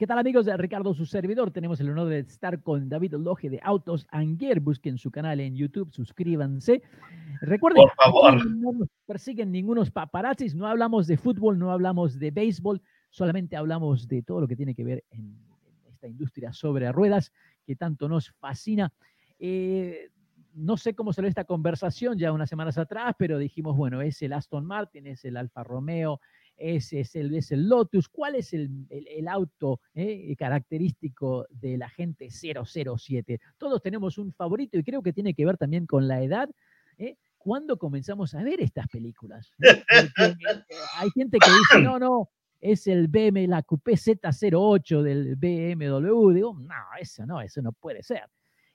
¿Qué tal amigos de Ricardo, su servidor? Tenemos el honor de estar con David Loge de Autos Anguer. Busquen su canal en YouTube, suscríbanse. Recuerden, Por favor. no nos persiguen ningunos paparazzis, no hablamos de fútbol, no hablamos de béisbol, solamente hablamos de todo lo que tiene que ver en, en esta industria sobre ruedas que tanto nos fascina. Eh, no sé cómo salió esta conversación ya unas semanas atrás, pero dijimos, bueno, es el Aston Martin, es el Alfa Romeo, es, es, el, es el Lotus, ¿cuál es el, el, el auto eh, característico de la gente 007? Todos tenemos un favorito y creo que tiene que ver también con la edad. ¿eh? ¿Cuándo comenzamos a ver estas películas? Porque, eh, hay gente que dice, no, no, es el BM, la Coupé Z08 del BMW. Digo, no, eso no, eso no puede ser.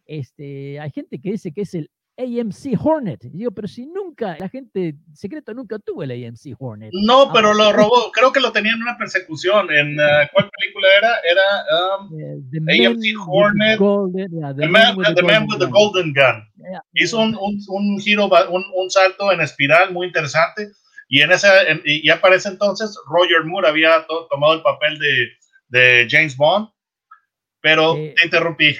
Este, hay gente que dice que es el AMC Hornet. Y digo, pero si nunca, la gente secreto nunca tuvo el AMC Hornet. No, pero lo robó. Creo que lo tenía en una persecución. ¿En uh, cuál película era? Era um, The AMC Hornet. the Golden- yeah, The The Man with the Man Golden with the Gun. Golden Gun. Yeah, Hizo un, un, un giro, un, un salto en espiral muy interesante. Y en esa, en- y ese entonces, Roger Moore había to- tomado el papel de, de James Bond. Pero Eh, te interrumpí.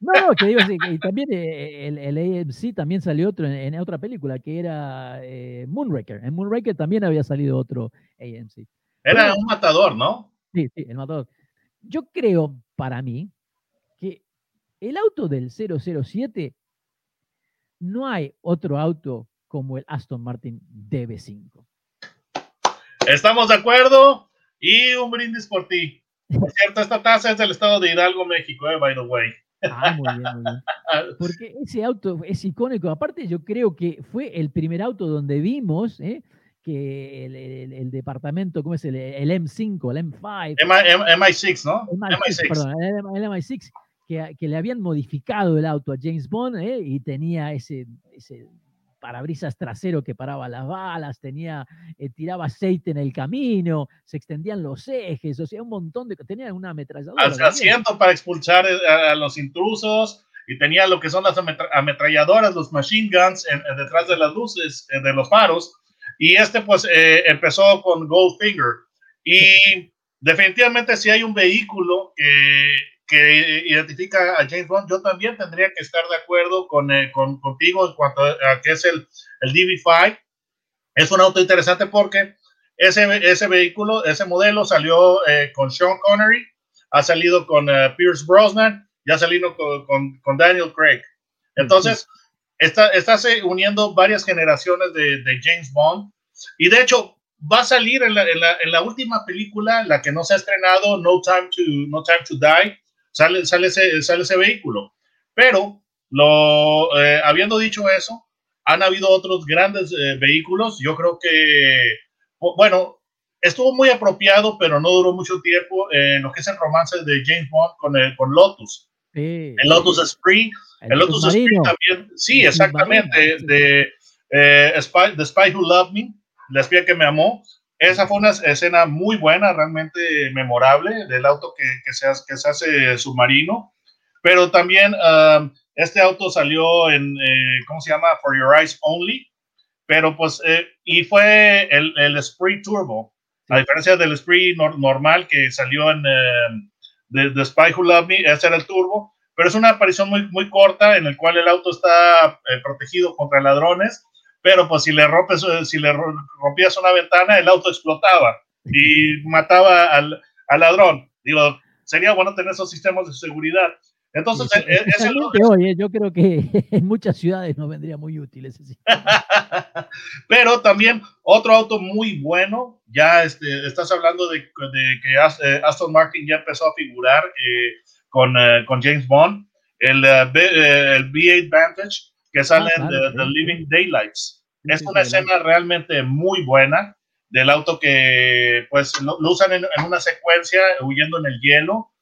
No, no, que digo, sí, que- y también eh, el, el AMC también salió otro en, en otra película que era eh, Moonraker. En Moonraker también había salido otro AMC. Era un matador, ¿no? Sí, sí, el matador. Yo creo, para mí, que el auto del 007 no hay otro auto como el Aston Martin DB5. Estamos de acuerdo. Y un brindis por ti. Por cierto, esta taza es del estado de Hidalgo, México, eh, by the way. Ah, muy bien, muy bien. Porque ese auto es icónico. Aparte, yo creo que fue el primer auto donde vimos ¿eh? que el, el- el departamento, ¿cómo es? El, el M5, el M5, M- M- MI6, ¿no? MI6, MI6. perdón, el, M- el MI6, que, que le habían modificado el auto a James Bond ¿eh? y tenía ese, ese parabrisas trasero que paraba las balas, tenía, eh, tiraba aceite en el camino, se extendían los ejes, o sea, un montón de... Tenía una ametralladora. Al también. asiento para expulsar eh, a, los intrusos. Y tenía lo que son las ametra- ametralladoras, los machine guns en- en detrás de las luces, eh, de los faros. Y este, pues, eh, empezó con Goldfinger. Y definitivamente, si hay un vehículo que, que identifica a James Bond, yo también tendría que estar de acuerdo con, eh, con- contigo en cuanto a, que es el, el DB5. Es un auto interesante porque ese, ese vehículo, ese modelo salió eh, con Sean Connery, ha salido con eh, Pierce Brosnan y ha salido con, con- con Daniel Craig. Entonces, está, estás eh, uniendo varias generaciones de, de James Bond y de hecho va a salir en la, en la- en la última película, la que no se ha estrenado, No Time to, no Time to Die, sale, sale, ese, sale ese vehículo. Pero, lo, eh, habiendo dicho eso, han habido otros grandes eh, vehículos. Yo creo que, bu- bueno, estuvo muy apropiado, pero no duró mucho tiempo eh, lo que es el romance de James Bond con, el, con Lotus. Sí, El Lotus Spree, el Lotus submarino. también, sí, exactamente, de eh, Spy, The Spy Who Loved Me, La espía que me amó. Esa fue una escena muy buena, realmente memorable, del auto que, que, se, hace, que se hace submarino. Pero también um, este auto salió en, eh, ¿cómo se llama? For Your Eyes Only. Pero pues, eh, y fue el, el Spree Turbo, a diferencia del Spree nor- normal que salió en eh, The, The Spy Who Loved Me, ese era el turbo. Pero es una aparición muy, muy corta en el cual el auto está eh, protegido contra ladrones pero pues si le rompes, eh, si le ro- rompías una ventana, el auto explotaba y mataba al, al ladrón. Digo, sería bueno tener esos sistemas de seguridad. Entonces, Sí, eh, eh, ese- especialmente hoy, eh, yo creo que en muchas ciudades nos vendría muy útil ese sistema. pero también otro auto muy bueno, ya este, estás hablando de, de que eh, Aston Martin ya empezó a figurar eh, con, eh, con James Bond, el, eh, el V8 Vantage, que sale Ah, The, The sí, Living Daylights. Es una escena realmente muy buena del auto que pues lo, lo usan en, en una secuencia huyendo en el hielo.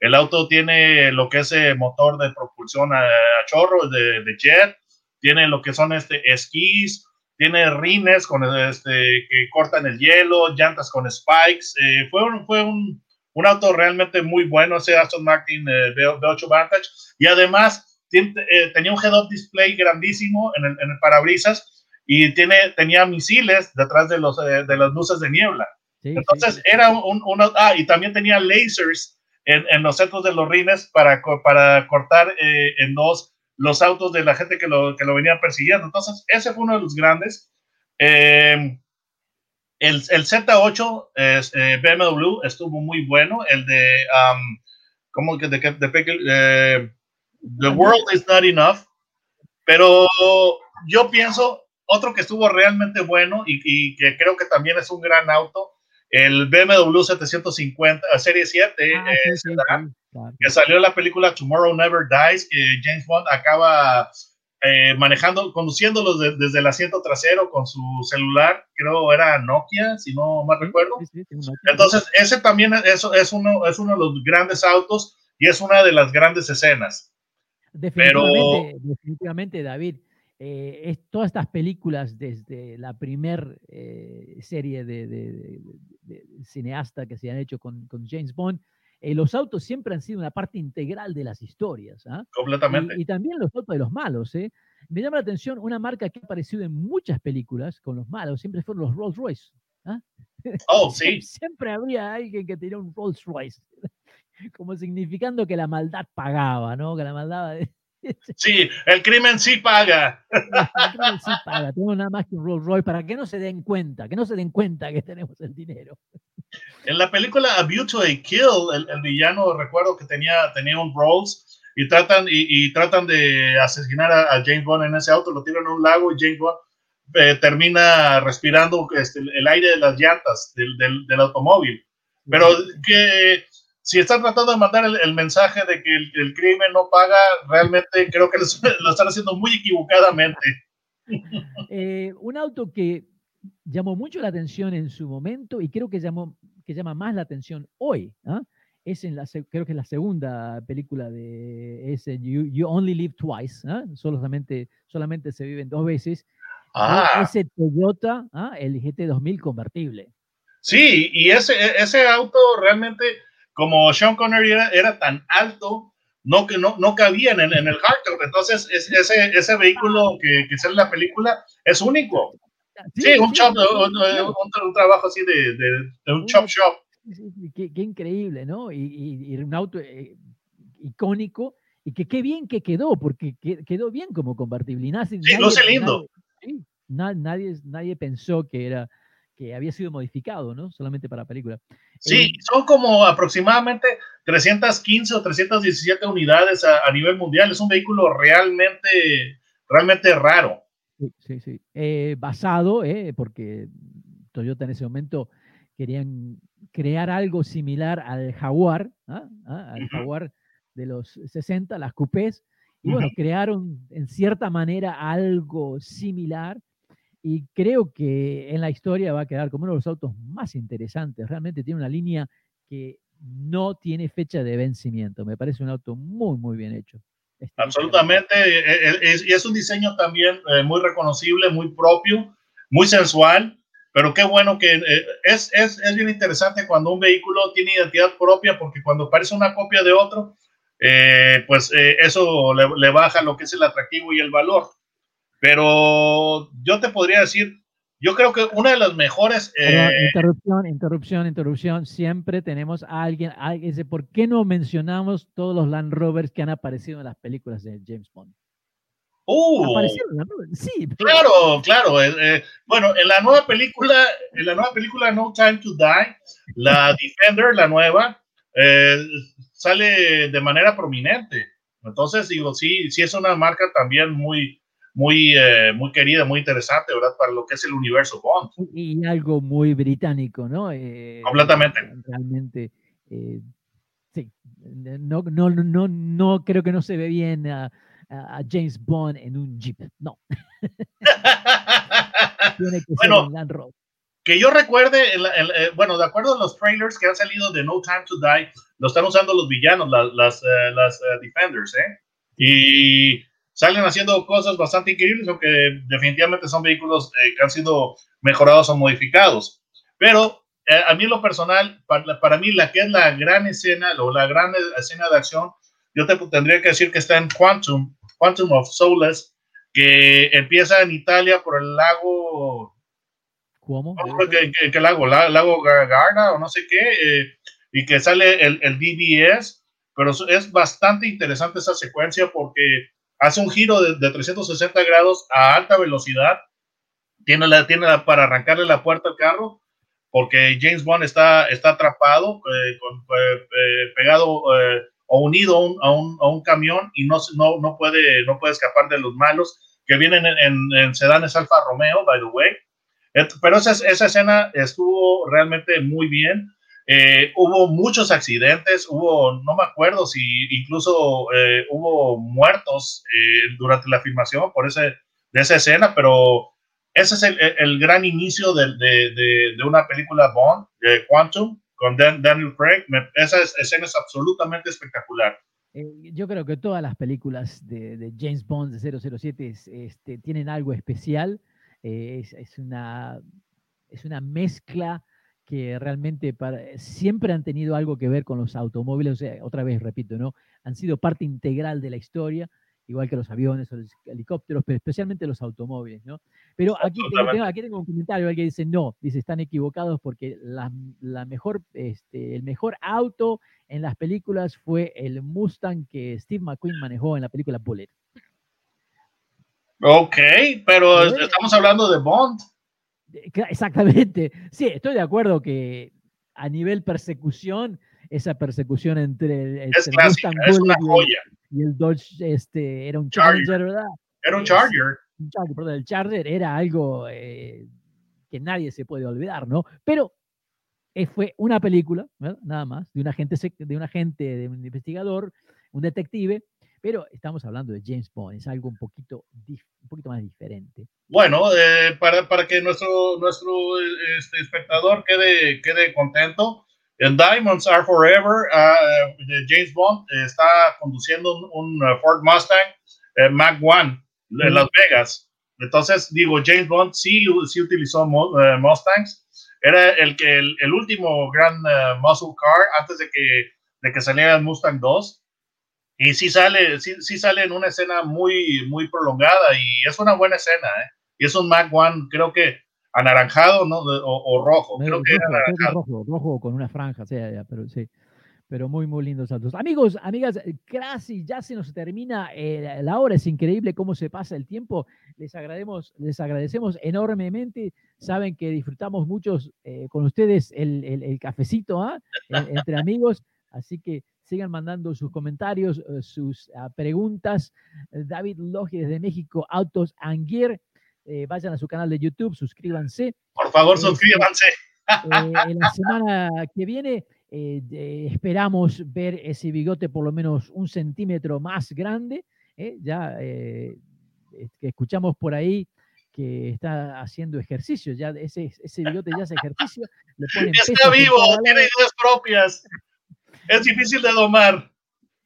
El auto tiene lo que es el motor de propulsión a, a chorro de, de, jet, tiene lo que son este, esquís, tiene rines con este, que cortan el hielo, llantas con spikes. Eh, fue un, fue un, un, auto realmente muy bueno. Ese Aston Martin eh, V8 Vantage. Y además eh, tenía un head-up display grandísimo en el, en el parabrisas y tiene, tenía misiles detrás de, los, de las luces de niebla. Sí, Entonces sí, sí. era un, un, ah, y también tenía lasers en, en, los centros de los rines para, para cortar eh, en dos los autos de la gente que lo, que lo venía persiguiendo. Entonces, ese fue uno de los grandes. Eh, el, el, Z8 es, eh, BMW estuvo muy bueno. El de, um, ¿cómo que de, de, de eh, The World is Not Enough. Pero yo pienso, otro que estuvo realmente bueno y, y que creo que también es un gran auto, el BMW 750, serie 7, ah, eh, sí, sí, claro. que salió en la película Tomorrow Never Dies, que James Bond acaba eh, manejando, conduciéndolo de, desde el asiento trasero con su celular, creo era Nokia, si no mal recuerdo. Sí, Entonces, ese también es, es, uno, es uno de los grandes autos y es una de las grandes escenas. Definitivamente, Pero, definitivamente David. Eh, es, todas estas películas desde la primer eh, serie de, de, de, de, cineasta que se han hecho con, con James Bond, eh, los autos siempre han sido una parte integral de las historias. ¿ah? Completamente. Y, y, también los autos de los malos. ¿eh? Me llama la atención una marca que ha aparecido en muchas películas con los malos, siempre fueron los Rolls Royce. ¿ah? Oh, sí. siempre habría alguien que tenía un Rolls Royce, como significando que la maldad pagaba, ¿no? Que la maldad... Sí, el crimen sí paga. El crimen sí paga. Tenemos nada más que un Rolls Royce para que no se den cuenta, que no se den cuenta que tenemos el dinero. En la película A View to a Kill, el, el villano recuerdo que tenía, tenía un Rolls y tratan, y, y tratan de asesinar a, a, James Bond en ese auto, lo tiran a un lago y James Bond eh, termina respirando este, el aire de las llantas del, del, del automóvil. Pero que si están tratando de mandar el, el mensaje de que el, el, crimen no paga, realmente creo que lo están haciendo muy equivocadamente. Eh, un auto que llamó mucho la atención en su momento y creo que, llamó, que llama más la atención hoy. ¿eh? Es en la, creo que es la segunda película de ese You, you Only Live Twice, ¿eh? solamente, solamente se viven dos veces. Ah. Ese Toyota, el GT2000 convertible. Sí, y ese, ese auto realmente como Sean Connery era, era tan alto, no, que no, no cabía en, en el hardtop. Entonces, es, ese, ese vehículo que, que sale en la película es único. Sí, sí un, shop, un, un, un, trabajo así de, de, de un chop shop. Qué, qué, increíble, ¿no? Y, y, y un auto eh, icónico y que qué bien que quedó, porque quedó bien como convertible. Y sí, luce lindo. Nadie, nadie, nadie pensó que era que había sido modificado, ¿no? Solamente para película. Sí, eh, son como aproximadamente 315 o 317 unidades a, a, nivel mundial. Es un vehículo realmente, realmente raro. Sí, sí, sí. Eh, basado, eh, porque Toyota en ese momento querían crear algo similar al Jaguar, ¿ah? ¿Ah? al uh -huh. Jaguar de los 60, las coupés, y bueno, uh -huh. crearon en cierta manera algo similar y creo que en la historia va a quedar como uno de los autos más interesantes. Realmente tiene una línea que no tiene fecha de vencimiento. Me parece un auto muy, muy bien hecho. Este Absolutamente. Es, es, un diseño también eh, muy reconocible, muy propio, muy sensual. Pero qué bueno que eh, es, es, es, bien interesante cuando un vehículo tiene identidad propia, porque cuando parece una copia de otro, eh, pues eh, eso le, le baja lo que es el atractivo y el valor. Pero yo te podría decir, yo creo que una de las mejores... Eh... interrupción, interrupción, interrupción. Siempre tenemos a alguien, alguien dice, ¿por qué no mencionamos todos los Land Rovers que han aparecido en las películas de James Bond? Uh, sí, pero... claro, claro. Eh, eh, bueno, en la nueva película, en la nueva película No Time to Die, la Defender, la nueva, eh, sale de manera prominente. Entonces, digo, sí, sí es una marca también muy, muy, eh, muy querida, muy interesante, ¿verdad? Para lo que es el universo Bond. Y algo muy británico, ¿no? Eh, Completamente. Realmente, eh, sí. No, no, no, no creo que no se ve bien a, a James Bond en un Jeep, no. Tiene que bueno, ser Rover. Que yo recuerde, el, el, el, bueno, de acuerdo a los trailers que han salido de No Time to Die, lo están usando los villanos, las, las, eh, las eh, Defenders, ¿eh? Y salen haciendo cosas bastante increíbles, aunque definitivamente son vehículos eh, que han sido mejorados o modificados. Pero a mí lo personal, para, para, mí la que es la gran escena o la gran escena de acción, yo te tendría que decir que está en Quantum, Quantum of Solace, que empieza en Italia por el lago... ¿Cómo? ¿Qué, qué, qué lago? ¿Lago Garda o no sé qué? Eh, y que sale el, el DBS, pero es bastante interesante esa secuencia porque hace un giro de, de 360 grados a alta velocidad, tiene, la, tiene la, para arrancarle la puerta al carro, porque James Bond está, está atrapado, eh, con, eh, pegado eh, o unido un, a, un, a un, camión y no, no, no, puede, no puede escapar de los malos que vienen en, en, en sedanes Alfa Romeo, by the way. Pero esa, esa escena estuvo realmente muy bien. Eh, hubo muchos accidentes, hubo, no me acuerdo si incluso eh, hubo muertos eh, durante la filmación por ese, de esa escena, pero ese es el, el gran inicio de, de, de, de, una película Bond, Quantum, con Dan, Daniel Craig. Me, esa escena es absolutamente espectacular. yo creo que todas las películas de, James Bond de 007 es, este, tienen algo especial. Es, es, una, es una mezcla que realmente para, siempre han tenido algo que ver con los automóviles, o sea, otra vez repito, ¿no? Han sido parte integral de la historia, igual que los aviones o los helicópteros, pero especialmente los automóviles, ¿no? Pero aquí tengo, aquí tengo un comentario, alguien dice, no, dice, están equivocados porque la, la mejor, este, el mejor auto en las películas fue el Mustang que Steve McQueen manejó en la película Bullet. Ok, pero estamos hablando de Bond. Exactamente. Sí, estoy de acuerdo que a nivel persecución, esa persecución entre el, el clásica, es una joya. Y, el, Dodge este, era un Charger, Charger ¿verdad? Era un Charger. Un Charger, perdón, el Charger era algo eh, que nadie se puede olvidar, ¿no? Pero eh, fue una película, ¿verdad? nada más, de un agente, de un agente, de un investigador, un detective, pero estamos hablando de James Bond, es algo un poquito, un poquito más diferente. Bueno, eh, para, para, que nuestro, nuestro este, espectador quede, quede contento, en Diamonds Are Forever, uh, James Bond está conduciendo un, un Ford Mustang uh, Mac 1 en Las Vegas. Entonces, digo, James Bond sí, sí utilizó uh, Mustangs. Era el, el, el último gran muscle car antes de que, de que saliera el Mustang 2 y sí sale, sí, sí, sale en una escena muy, muy prolongada y es una buena escena, ¿eh? Y es un Mac One, creo que anaranjado, ¿no? O, o rojo, creo, que rojo, anaranjado. rojo, rojo, con una franja, sea, ya, pero sí. Pero muy, muy lindos saltos. Amigos, amigas, casi ya se nos termina eh, la hora. Es increíble cómo se pasa el tiempo. Les agradecemos, les agradecemos enormemente. Saben que disfrutamos muchos eh, con ustedes el, el, el cafecito ¿ah? entre amigos. Así que sigan mandando sus comentarios, uh, sus uh, preguntas. David Logi desde México, Autos and Gear. Eh, vayan a su canal de YouTube, suscríbanse. Por favor, suscríbanse. Eh, en la semana que viene eh, esperamos ver ese bigote por lo menos un centímetro más grande. ya escuchamos por ahí que está haciendo ejercicio, ya ese, ese bigote ya hace ejercicio. Le ponen está vivo, tiene ideas propias es difícil de domar.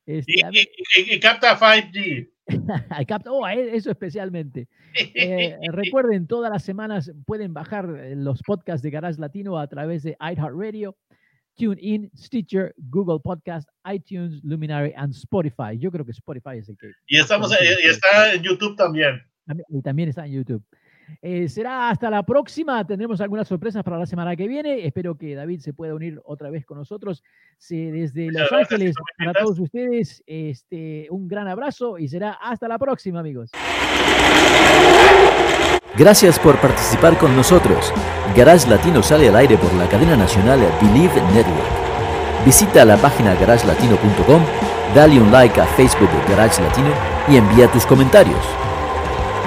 Este, y, y, y, y, capta 5G. capta, oh, e, eso especialmente. Eh, recuerden, todas las semanas pueden bajar eh, los podcasts de Garage Latino a través de iHeartRadio, TuneIn, Stitcher, Google Podcast, iTunes, Luminary and Spotify. Yo creo que Spotify es el que. Y, estamos, y está en YouTube también. Y también está en YouTube. Eh, será hasta la próxima. Tendremos algunas sorpresas para la semana que viene. Espero que David se pueda unir otra vez con nosotros. Sí, desde Los Ángeles, para todos ustedes, este, un gran abrazo y será hasta la próxima, amigos. Gracias por participar con nosotros. Garage Latino sale al aire por la cadena nacional Believe Network. Visita la página garagelatino.com, dale un like a Facebook de Garage Latino y envía tus comentarios.